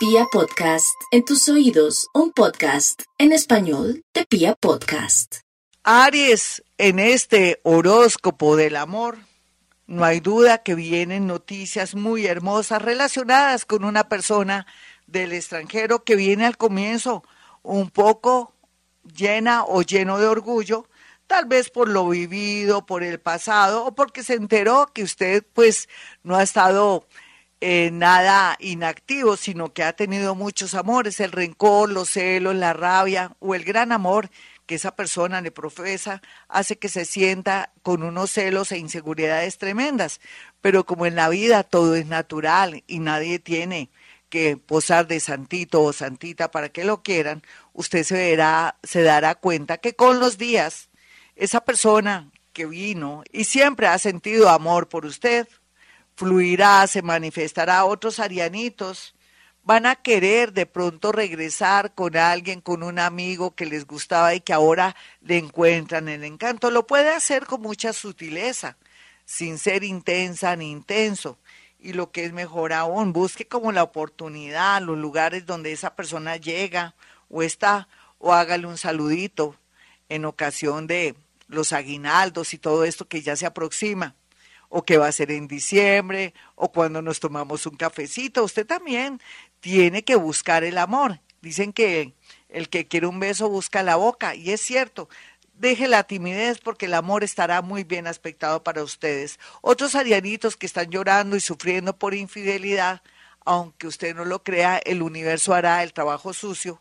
Pia Podcast, en tus oídos, un podcast en español de Pia Podcast. Aries, en este horóscopo del amor, no hay duda que vienen noticias muy hermosas relacionadas con una persona del extranjero que viene al comienzo un poco llena o lleno de orgullo, tal vez por lo vivido, por el pasado o porque se enteró que usted pues no ha estado eh, nada inactivo, sino que ha tenido muchos amores, el rencor, los celos, la rabia o el gran amor que esa persona le profesa hace que se sienta con unos celos e inseguridades tremendas. Pero como en la vida todo es natural y nadie tiene que posar de santito o santita para que lo quieran, usted se verá, se dará cuenta que con los días esa persona que vino y siempre ha sentido amor por usted, fluirá, se manifestará. Otros arianitos van a querer de pronto regresar con alguien, con un amigo que les gustaba y que ahora le encuentran el encanto. Lo puede hacer con mucha sutileza, sin ser intensa ni intenso. Y lo que es mejor aún, busque como la oportunidad, los lugares donde esa persona llega o está, o hágale un saludito en ocasión de los aguinaldos y todo esto que ya se aproxima o que va a ser en diciembre, o cuando nos tomamos un cafecito. Usted también tiene que buscar el amor. Dicen que el que quiere un beso busca la boca, y es cierto. Deje la timidez porque el amor estará muy bien aspectado para ustedes. Otros arianitos que están llorando y sufriendo por infidelidad, aunque usted no lo crea, el universo hará el trabajo sucio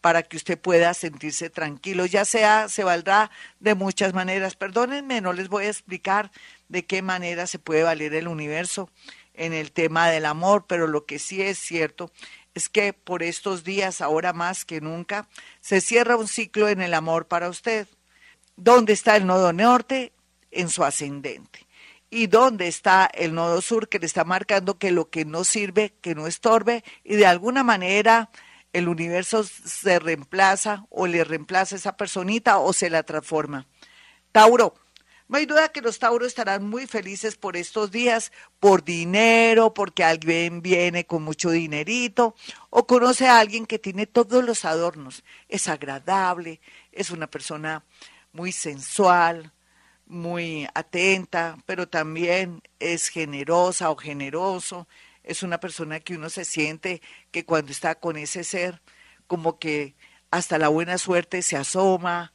para que usted pueda sentirse tranquilo. Ya sea, se valdrá de muchas maneras. Perdónenme, no les voy a explicar de qué manera se puede valer el universo en el tema del amor, pero lo que sí es cierto es que por estos días, ahora más que nunca, se cierra un ciclo en el amor para usted. ¿Dónde está el nodo norte? En su ascendente. ¿Y dónde está el nodo sur que le está marcando que lo que no sirve, que no estorbe y de alguna manera el universo se reemplaza o le reemplaza esa personita o se la transforma. Tauro, no hay duda que los Tauros estarán muy felices por estos días, por dinero, porque alguien viene con mucho dinerito o conoce a alguien que tiene todos los adornos. Es agradable, es una persona muy sensual, muy atenta, pero también es generosa o generoso es una persona que uno se siente que cuando está con ese ser, como que hasta la buena suerte se asoma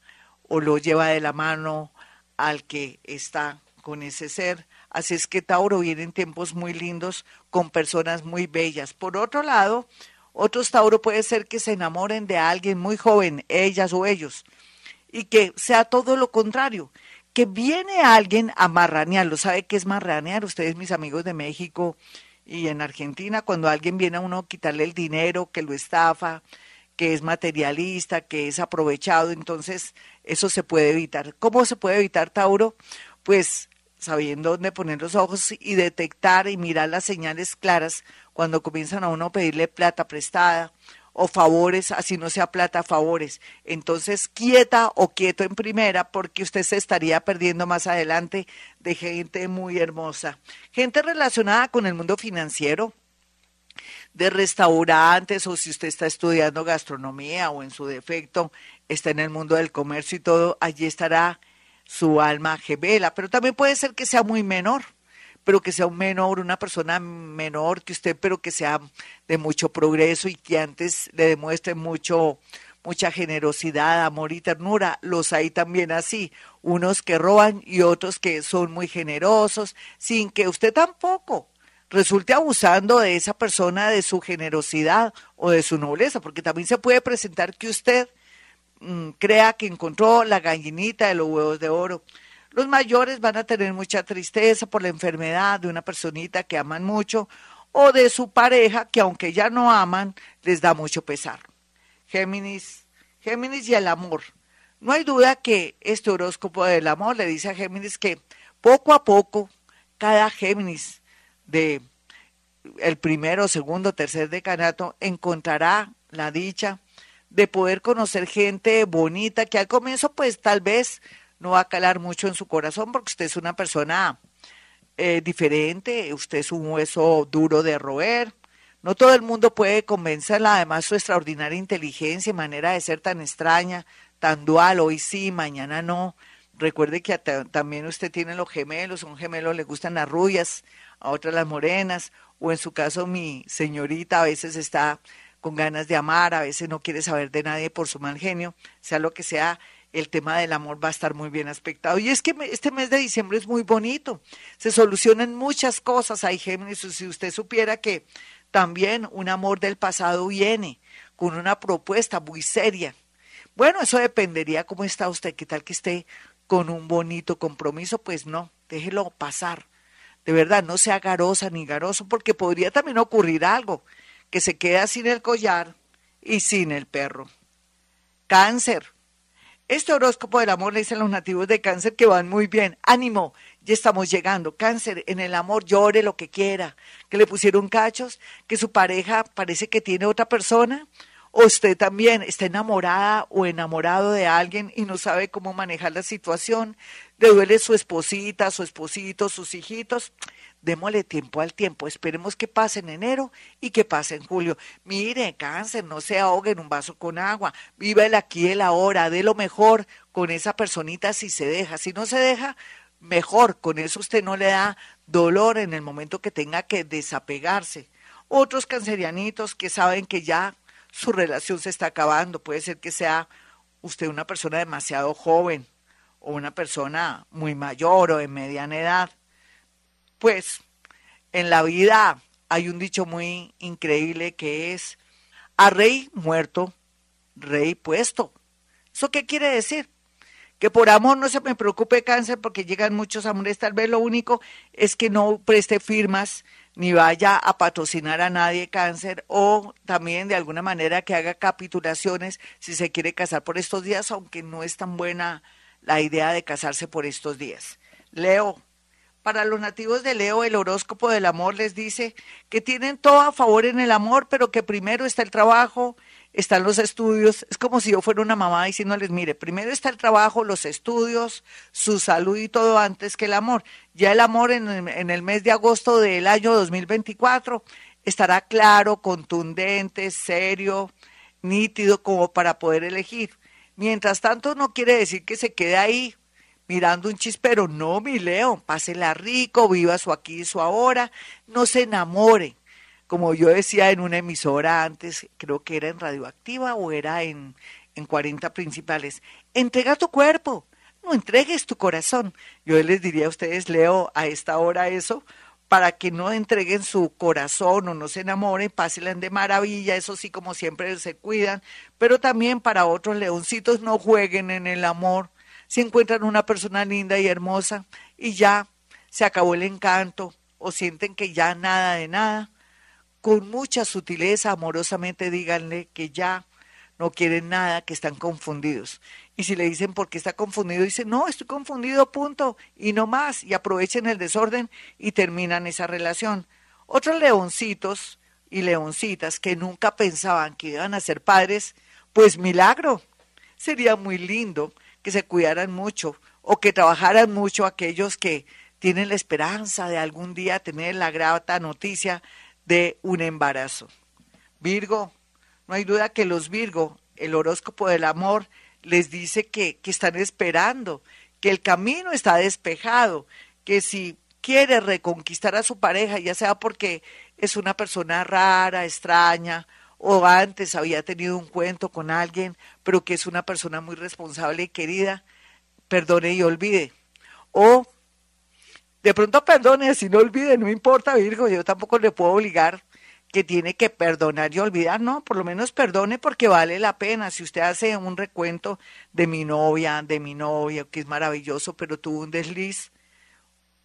o lo lleva de la mano al que está con ese ser. Así es que Tauro viene en tiempos muy lindos con personas muy bellas. Por otro lado, otros Tauro puede ser que se enamoren de alguien muy joven, ellas o ellos, y que sea todo lo contrario, que viene alguien a marranearlo. ¿Sabe qué es marranear? Ustedes, mis amigos de México, y en Argentina, cuando alguien viene a uno a quitarle el dinero, que lo estafa, que es materialista, que es aprovechado, entonces eso se puede evitar. ¿Cómo se puede evitar, Tauro? Pues sabiendo dónde poner los ojos y detectar y mirar las señales claras cuando comienzan a uno a pedirle plata prestada o favores, así no sea plata, favores. Entonces, quieta o quieto en primera, porque usted se estaría perdiendo más adelante de gente muy hermosa. Gente relacionada con el mundo financiero, de restaurantes, o si usted está estudiando gastronomía o en su defecto está en el mundo del comercio y todo, allí estará su alma gemela, pero también puede ser que sea muy menor pero que sea un menor, una persona menor que usted, pero que sea de mucho progreso y que antes le demuestre mucho, mucha generosidad, amor y ternura. Los hay también así, unos que roban y otros que son muy generosos, sin que usted tampoco resulte abusando de esa persona, de su generosidad o de su nobleza, porque también se puede presentar que usted mm, crea que encontró la gallinita de los huevos de oro. Los mayores van a tener mucha tristeza por la enfermedad de una personita que aman mucho o de su pareja que aunque ya no aman, les da mucho pesar. Géminis, Géminis y el amor. No hay duda que este horóscopo del amor le dice a Géminis que poco a poco cada Géminis de el primero, segundo, tercer decanato encontrará la dicha de poder conocer gente bonita que al comienzo pues tal vez no va a calar mucho en su corazón porque usted es una persona eh, diferente, usted es un hueso duro de roer, No todo el mundo puede convencerla, además su extraordinaria inteligencia y manera de ser tan extraña, tan dual, hoy sí, mañana no. Recuerde que también usted tiene los gemelos, un gemelo le gustan las rubias, a otras las morenas, o en su caso mi señorita a veces está con ganas de amar, a veces no quiere saber de nadie por su mal genio, sea lo que sea, el tema del amor va a estar muy bien aspectado. Y es que este mes de diciembre es muy bonito, se solucionan muchas cosas, hay Géminis, si usted supiera que también un amor del pasado viene con una propuesta muy seria. Bueno, eso dependería cómo está usted, qué tal que esté con un bonito compromiso, pues no, déjelo pasar. De verdad, no sea garosa ni garoso, porque podría también ocurrir algo, que se queda sin el collar y sin el perro. Cáncer. Este horóscopo del amor le dicen los nativos de cáncer que van muy bien. Ánimo, ya estamos llegando. Cáncer, en el amor llore lo que quiera. Que le pusieron cachos, que su pareja parece que tiene otra persona usted también está enamorada o enamorado de alguien y no sabe cómo manejar la situación, le duele su esposita, su esposito, sus hijitos, démosle tiempo al tiempo, esperemos que pase en enero y que pase en julio. Mire, cáncer, no se ahogue en un vaso con agua, viva el aquí el ahora, dé lo mejor con esa personita si se deja, si no se deja, mejor, con eso usted no le da dolor en el momento que tenga que desapegarse. Otros cancerianitos que saben que ya su relación se está acabando. Puede ser que sea usted una persona demasiado joven o una persona muy mayor o de mediana edad. Pues en la vida hay un dicho muy increíble que es a rey muerto, rey puesto. ¿Eso qué quiere decir? Que por amor no se me preocupe cáncer porque llegan muchos amores, tal vez lo único es que no preste firmas ni vaya a patrocinar a nadie cáncer o también de alguna manera que haga capitulaciones si se quiere casar por estos días, aunque no es tan buena la idea de casarse por estos días. Leo, para los nativos de Leo, el horóscopo del amor les dice que tienen todo a favor en el amor, pero que primero está el trabajo, están los estudios. Es como si yo fuera una mamá diciéndoles, mire, primero está el trabajo, los estudios, su salud y todo antes que el amor. Ya el amor en, en el mes de agosto del año 2024 estará claro, contundente, serio, nítido como para poder elegir. Mientras tanto, no quiere decir que se quede ahí mirando un chispero. No, mi Leo, pásela rico, viva su aquí y su ahora, no se enamore como yo decía en una emisora antes, creo que era en Radioactiva o era en, en 40 principales, entrega tu cuerpo, no entregues tu corazón. Yo les diría a ustedes, leo a esta hora eso, para que no entreguen su corazón o no se enamoren, pásenla de maravilla, eso sí, como siempre se cuidan, pero también para otros leoncitos no jueguen en el amor. Si encuentran una persona linda y hermosa y ya se acabó el encanto o sienten que ya nada de nada, con mucha sutileza, amorosamente díganle que ya no quieren nada, que están confundidos. Y si le dicen por qué está confundido, dice, no, estoy confundido, punto, y no más, y aprovechen el desorden y terminan esa relación. Otros leoncitos y leoncitas que nunca pensaban que iban a ser padres, pues milagro. Sería muy lindo que se cuidaran mucho o que trabajaran mucho aquellos que tienen la esperanza de algún día tener la grata noticia de un embarazo. Virgo, no hay duda que los Virgo, el horóscopo del amor, les dice que, que están esperando, que el camino está despejado, que si quiere reconquistar a su pareja, ya sea porque es una persona rara, extraña, o antes había tenido un cuento con alguien, pero que es una persona muy responsable y querida, perdone y olvide. O de pronto perdone, si no olvide, no importa, Virgo, yo tampoco le puedo obligar que tiene que perdonar y olvidar, no, por lo menos perdone porque vale la pena. Si usted hace un recuento de mi novia, de mi novia, que es maravilloso, pero tuvo un desliz,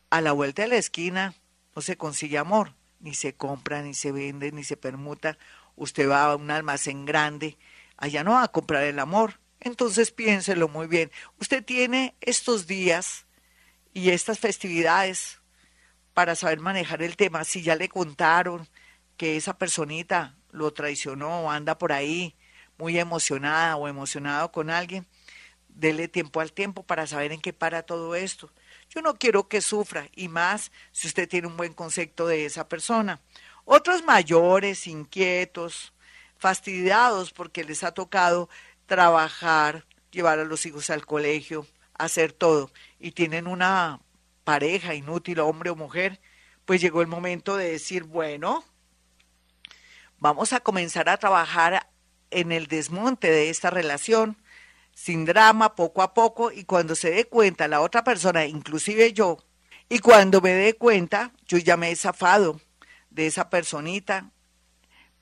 a la vuelta de la esquina no se consigue amor, ni se compra, ni se vende, ni se permuta. Usted va a un almacén grande, allá no va a comprar el amor. Entonces piénselo muy bien. Usted tiene estos días y estas festividades para saber manejar el tema. Si ya le contaron que esa personita lo traicionó o anda por ahí muy emocionada o emocionado con alguien, dele tiempo al tiempo para saber en qué para todo esto. Yo no quiero que sufra, y más si usted tiene un buen concepto de esa persona. Otros mayores, inquietos, fastidiados porque les ha tocado trabajar, llevar a los hijos al colegio, hacer todo, y tienen una pareja inútil, hombre o mujer, pues llegó el momento de decir, bueno, vamos a comenzar a trabajar en el desmonte de esta relación, sin drama, poco a poco, y cuando se dé cuenta la otra persona, inclusive yo, y cuando me dé cuenta, yo ya me he zafado de esa personita,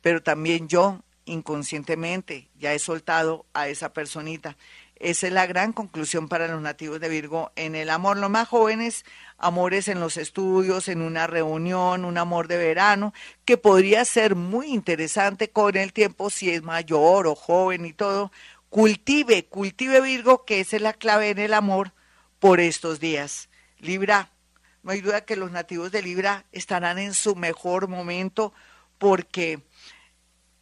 pero también yo inconscientemente ya he soltado a esa personita. Esa es la gran conclusión para los nativos de Virgo en el amor. Los más jóvenes, amores en los estudios, en una reunión, un amor de verano, que podría ser muy interesante con el tiempo si es mayor o joven y todo. Cultive, cultive Virgo, que esa es la clave en el amor por estos días. Libra, no hay duda que los nativos de Libra estarán en su mejor momento porque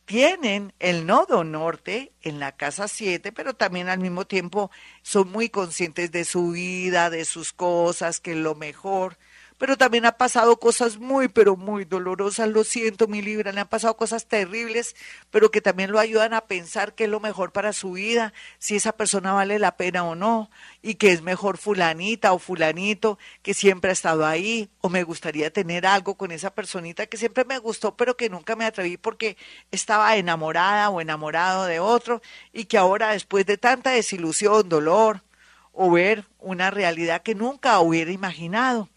tienen el nodo norte en la casa 7, pero también al mismo tiempo son muy conscientes de su vida, de sus cosas, que lo mejor pero también ha pasado cosas muy, pero muy dolorosas, lo siento, mi Libra, le han pasado cosas terribles, pero que también lo ayudan a pensar qué es lo mejor para su vida, si esa persona vale la pena o no, y que es mejor fulanita o fulanito que siempre ha estado ahí, o me gustaría tener algo con esa personita que siempre me gustó, pero que nunca me atreví porque estaba enamorada o enamorado de otro, y que ahora después de tanta desilusión, dolor, o ver una realidad que nunca hubiera imaginado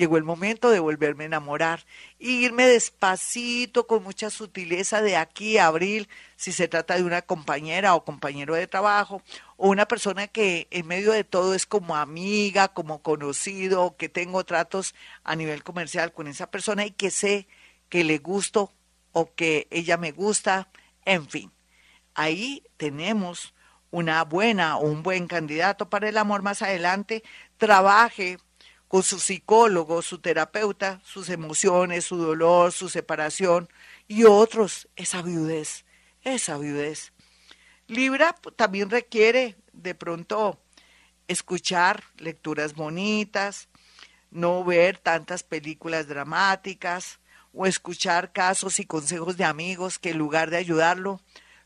Llegó el momento de volverme a enamorar y irme despacito, con mucha sutileza de aquí a abril, si se trata de una compañera o compañero de trabajo, o una persona que en medio de todo es como amiga, como conocido, que tengo tratos a nivel comercial con esa persona y que sé que le gusto o que ella me gusta, en fin. Ahí tenemos una buena o un buen candidato para el amor más adelante. Trabaje con su psicólogo, su terapeuta, sus emociones, su dolor, su separación y otros, esa viudez, esa viudez. Libra también requiere de pronto escuchar lecturas bonitas, no ver tantas películas dramáticas o escuchar casos y consejos de amigos que en lugar de ayudarlo,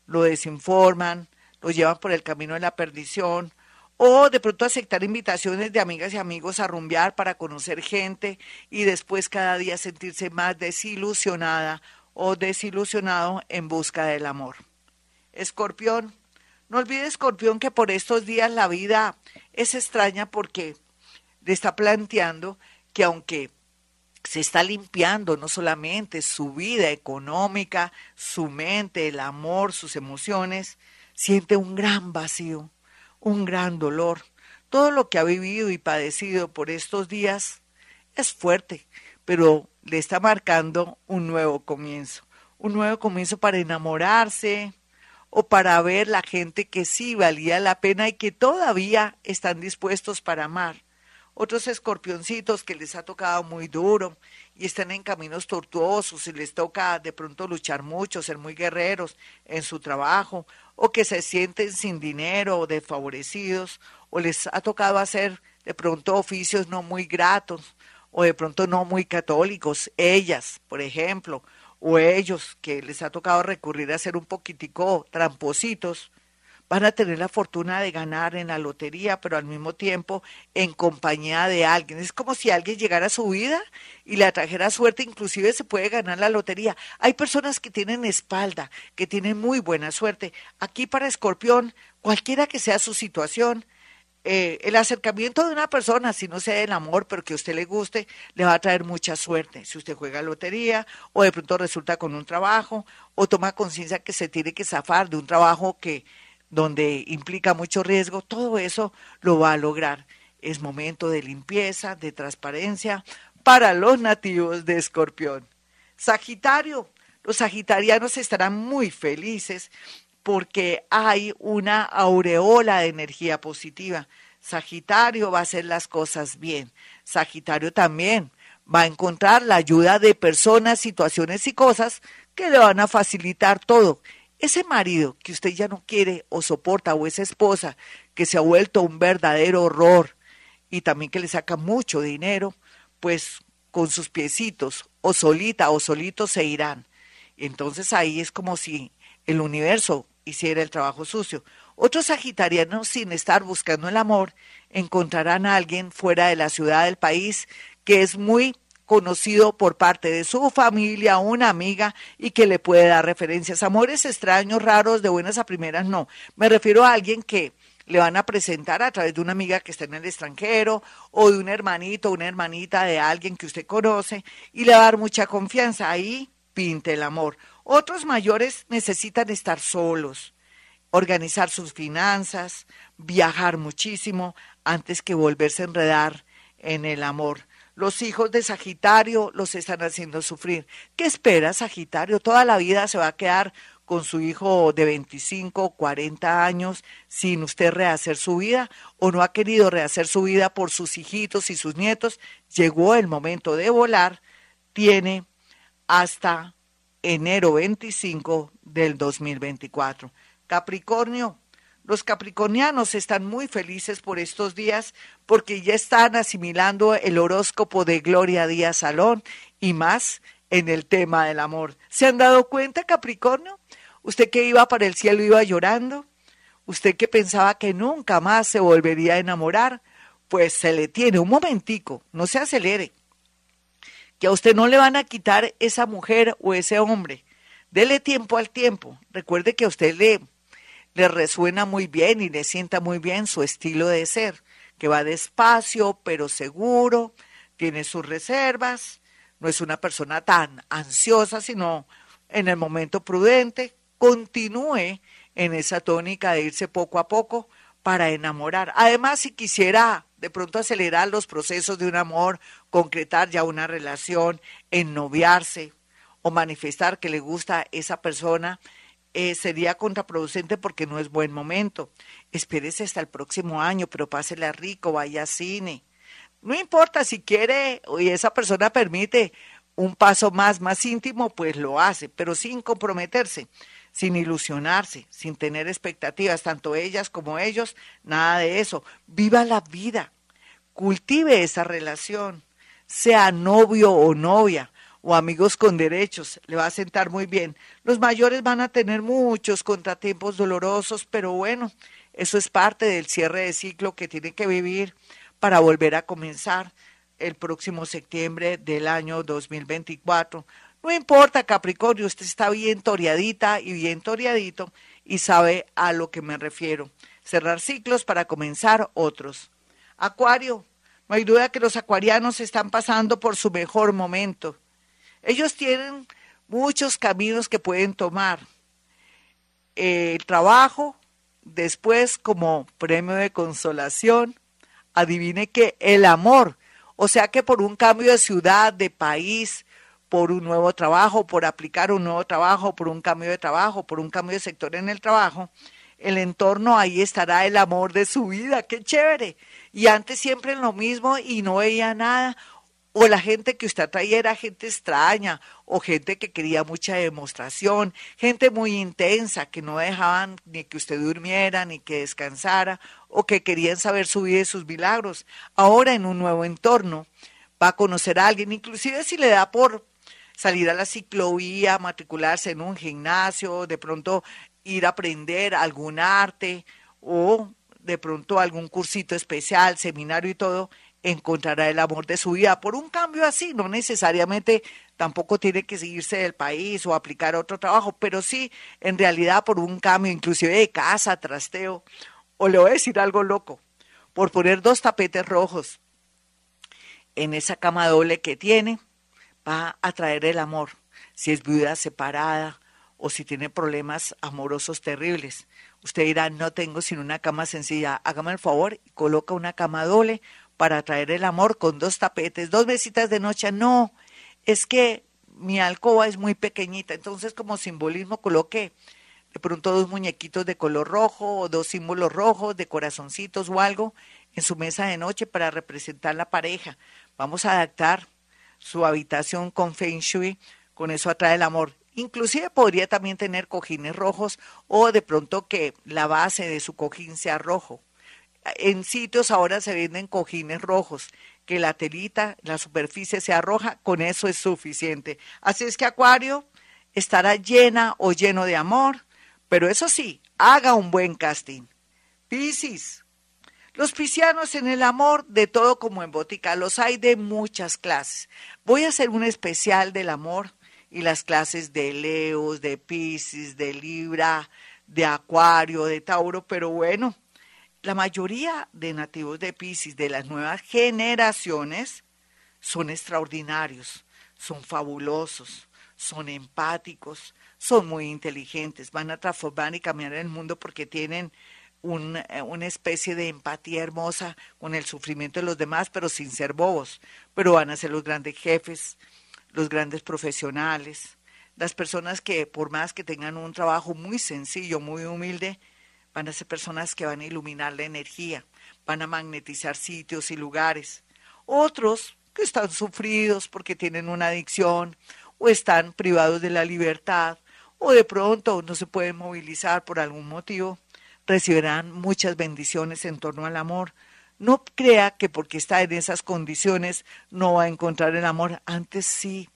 lo desinforman, lo llevan por el camino de la perdición o de pronto aceptar invitaciones de amigas y amigos a rumbear para conocer gente y después cada día sentirse más desilusionada o desilusionado en busca del amor. Escorpión, no olvide Escorpión que por estos días la vida es extraña porque le está planteando que aunque se está limpiando no solamente su vida económica, su mente, el amor, sus emociones, siente un gran vacío un gran dolor. Todo lo que ha vivido y padecido por estos días es fuerte, pero le está marcando un nuevo comienzo, un nuevo comienzo para enamorarse o para ver la gente que sí valía la pena y que todavía están dispuestos para amar. Otros escorpioncitos que les ha tocado muy duro y están en caminos tortuosos y les toca de pronto luchar mucho, ser muy guerreros en su trabajo o que se sienten sin dinero o desfavorecidos, o les ha tocado hacer de pronto oficios no muy gratos, o de pronto no muy católicos, ellas, por ejemplo, o ellos que les ha tocado recurrir a ser un poquitico trampositos, van a tener la fortuna de ganar en la lotería, pero al mismo tiempo en compañía de alguien. Es como si alguien llegara a su vida y le atrajera suerte, inclusive se puede ganar la lotería. Hay personas que tienen espalda, que tienen muy buena suerte. Aquí para Escorpión, cualquiera que sea su situación, eh, el acercamiento de una persona, si no sea el amor, pero que a usted le guste, le va a traer mucha suerte. Si usted juega lotería o de pronto resulta con un trabajo o toma conciencia que se tiene que zafar de un trabajo que donde implica mucho riesgo, todo eso lo va a lograr. Es momento de limpieza, de transparencia para los nativos de Escorpión. Sagitario, los sagitarianos estarán muy felices porque hay una aureola de energía positiva. Sagitario va a hacer las cosas bien. Sagitario también va a encontrar la ayuda de personas, situaciones y cosas que le van a facilitar todo ese marido que usted ya no quiere o soporta o esa esposa que se ha vuelto un verdadero horror y también que le saca mucho dinero, pues con sus piecitos o solita o solitos se irán. Entonces ahí es como si el universo hiciera el trabajo sucio. Otros sagitarianos, sin estar buscando el amor, encontrarán a alguien fuera de la ciudad del país que es muy conocido por parte de su familia, una amiga, y que le puede dar referencias. Amores extraños, raros, de buenas a primeras, no. Me refiero a alguien que le van a presentar a través de una amiga que está en el extranjero o de un hermanito, una hermanita de alguien que usted conoce y le va a dar mucha confianza. Ahí pinte el amor. Otros mayores necesitan estar solos, organizar sus finanzas, viajar muchísimo antes que volverse a enredar en el amor. Los hijos de Sagitario los están haciendo sufrir. ¿Qué espera Sagitario? Toda la vida se va a quedar con su hijo de 25, 40 años sin usted rehacer su vida o no ha querido rehacer su vida por sus hijitos y sus nietos. Llegó el momento de volar. Tiene hasta enero 25 del 2024. Capricornio, los capricornianos están muy felices por estos días porque ya están asimilando el horóscopo de Gloria Díaz Salón y más en el tema del amor. ¿Se han dado cuenta, Capricornio? ¿Usted que iba para el cielo iba llorando? ¿Usted que pensaba que nunca más se volvería a enamorar? Pues se le tiene un momentico, no se acelere. Que a usted no le van a quitar esa mujer o ese hombre. Dele tiempo al tiempo. Recuerde que a usted le le resuena muy bien y le sienta muy bien su estilo de ser, que va despacio pero seguro, tiene sus reservas, no es una persona tan ansiosa, sino en el momento prudente, continúe en esa tónica de irse poco a poco para enamorar. Además, si quisiera de pronto acelerar los procesos de un amor, concretar ya una relación, ennoviarse o manifestar que le gusta esa persona, eh, sería contraproducente porque no es buen momento. Espérese hasta el próximo año, pero pásela rico, vaya a cine. No importa si quiere y esa persona permite un paso más, más íntimo, pues lo hace, pero sin comprometerse, sin ilusionarse, sin tener expectativas, tanto ellas como ellos, nada de eso. Viva la vida, cultive esa relación, sea novio o novia, o amigos con derechos, le va a sentar muy bien. Los mayores van a tener muchos contratiempos dolorosos, pero bueno, eso es parte del cierre de ciclo que tiene que vivir para volver a comenzar el próximo septiembre del año 2024. No importa, Capricornio, usted está bien toreadita y bien toreadito y sabe a lo que me refiero. Cerrar ciclos para comenzar otros. Acuario, no hay duda que los acuarianos están pasando por su mejor momento. Ellos tienen muchos caminos que pueden tomar. El trabajo, después como premio de consolación, adivine que el amor, o sea que por un cambio de ciudad, de país, por un nuevo trabajo, por aplicar un nuevo trabajo, por un cambio de trabajo, por un cambio de sector en el trabajo, el entorno ahí estará el amor de su vida, qué chévere. Y antes siempre en lo mismo y no veía nada, o la gente que usted atraía era gente extraña, o gente que quería mucha demostración, gente muy intensa, que no dejaban ni que usted durmiera, ni que descansara, o que querían saber su vida y sus milagros. Ahora en un nuevo entorno va a conocer a alguien, inclusive si le da por salir a la ciclovía, matricularse en un gimnasio, de pronto ir a aprender algún arte o de pronto algún cursito especial, seminario y todo, encontrará el amor de su vida. Por un cambio así, no necesariamente tampoco tiene que seguirse del país o aplicar otro trabajo, pero sí, en realidad, por un cambio, inclusive de casa, trasteo, o le voy a decir algo loco, por poner dos tapetes rojos en esa cama doble que tiene, va a traer el amor. Si es viuda separada o si tiene problemas amorosos terribles. Usted dirá, no tengo sino una cama sencilla. Hágame el favor y coloca una cama doble para traer el amor con dos tapetes, dos mesitas de noche. No, es que mi alcoba es muy pequeñita, entonces como simbolismo coloqué de pronto dos muñequitos de color rojo o dos símbolos rojos de corazoncitos o algo en su mesa de noche para representar la pareja. Vamos a adaptar su habitación con Feng Shui, con eso atrae el amor. Inclusive podría también tener cojines rojos o de pronto que la base de su cojín sea rojo en sitios ahora se venden cojines rojos. que la telita, la superficie sea roja, con eso es suficiente. Así es que Acuario estará llena o lleno de amor, pero eso sí, haga un buen casting. Piscis. Los piscianos en el amor, de todo como en botica, los hay de muchas clases. Voy a hacer un especial del amor y las clases de Leos, de Piscis, de Libra, de Acuario, de Tauro, pero bueno, la mayoría de nativos de Piscis de las nuevas generaciones son extraordinarios, son fabulosos, son empáticos, son muy inteligentes, van a transformar y cambiar el mundo porque tienen eh, una especie de empatía hermosa con el sufrimiento de los demás, pero sin ser bobos, pero van a ser los grandes jefes, los grandes profesionales, las personas que por más que tengan un trabajo muy sencillo, muy humilde, van a ser personas que van a iluminar la energía, van a magnetizar sitios y lugares. Otros que están sufridos porque tienen una adicción o están privados de la libertad o de pronto no se pueden movilizar por algún motivo, recibirán muchas bendiciones en torno al amor. No crea que porque está en esas condiciones no va a encontrar el amor. Antes sí,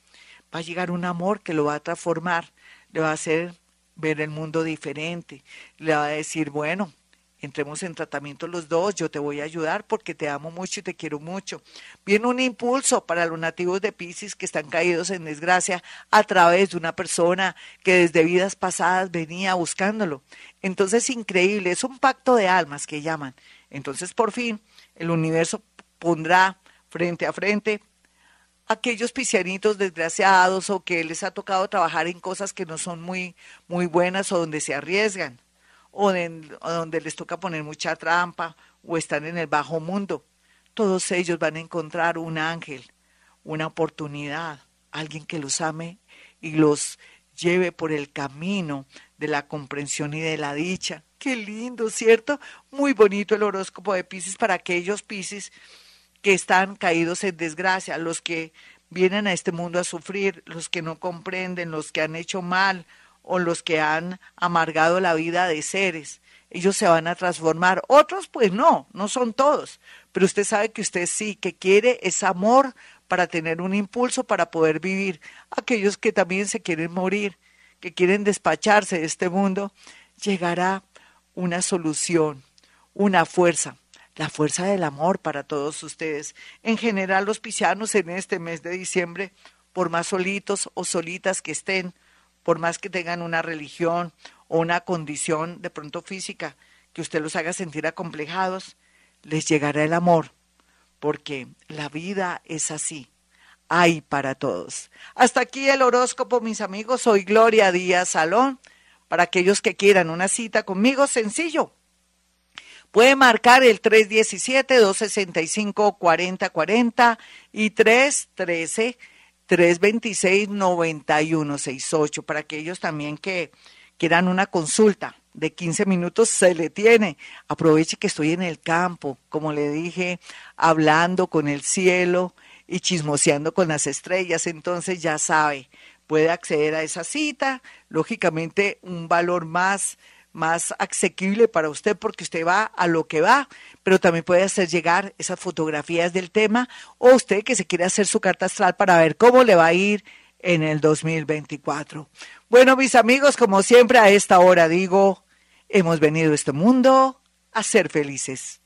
va a llegar un amor que lo va a transformar, le va a hacer ver el mundo diferente. Le va a decir, bueno, entremos en tratamiento los dos, yo te voy a ayudar porque te amo mucho y te quiero mucho. Viene un impulso para los nativos de Pisces que están caídos en desgracia a través de una persona que desde vidas pasadas venía buscándolo. Entonces, increíble, es un pacto de almas que llaman. Entonces, por fin, el universo pondrá frente a frente aquellos piscianitos desgraciados o que les ha tocado trabajar en cosas que no son muy, muy buenas o donde se arriesgan o, donde les toca poner mucha trampa o están en el bajo mundo. Todos ellos van a encontrar un ángel, una oportunidad, alguien que los ame y los lleve por el camino de la comprensión y de la dicha. Qué lindo, ¿cierto? Muy bonito el horóscopo de Pisces para aquellos Pisces que están caídos en desgracia, los que vienen a este mundo a sufrir, los que no comprenden, los que han hecho mal o los que han amargado la vida de seres. Ellos se van a transformar. Otros, pues no, no son todos. Pero usted sabe que usted sí, que quiere ese amor para tener un impulso para poder vivir. Aquellos que también se quieren morir, que quieren despacharse de este mundo, llegará una solución, una fuerza la fuerza del amor para todos ustedes. En general, los piscianos en este mes de diciembre, por más solitos o solitas que estén, por más que tengan una religión o una condición de pronto física que usted los haga sentir acomplejados, les llegará el amor, porque la vida es así. Hay para todos. Hasta aquí el horóscopo, mis amigos. Soy Gloria Díaz Salón. Para aquellos que quieran una cita conmigo, sencillo Puede marcar el 317-265-4040 y 313-326-9168 para aquellos también que quieran una consulta de 15 minutos se le tiene. Aproveche que estoy en el campo, como le dije, hablando con el cielo y chismoseando con las estrellas, entonces ya sabe, puede acceder a esa cita, lógicamente un valor más más asequible para usted porque usted va a lo que va, pero también puede hacer llegar esas fotografías del tema o usted que se quiere hacer su carta astral para ver cómo le va a ir en el 2024. Bueno, mis amigos, como siempre a esta hora digo, hemos venido a este mundo a ser felices.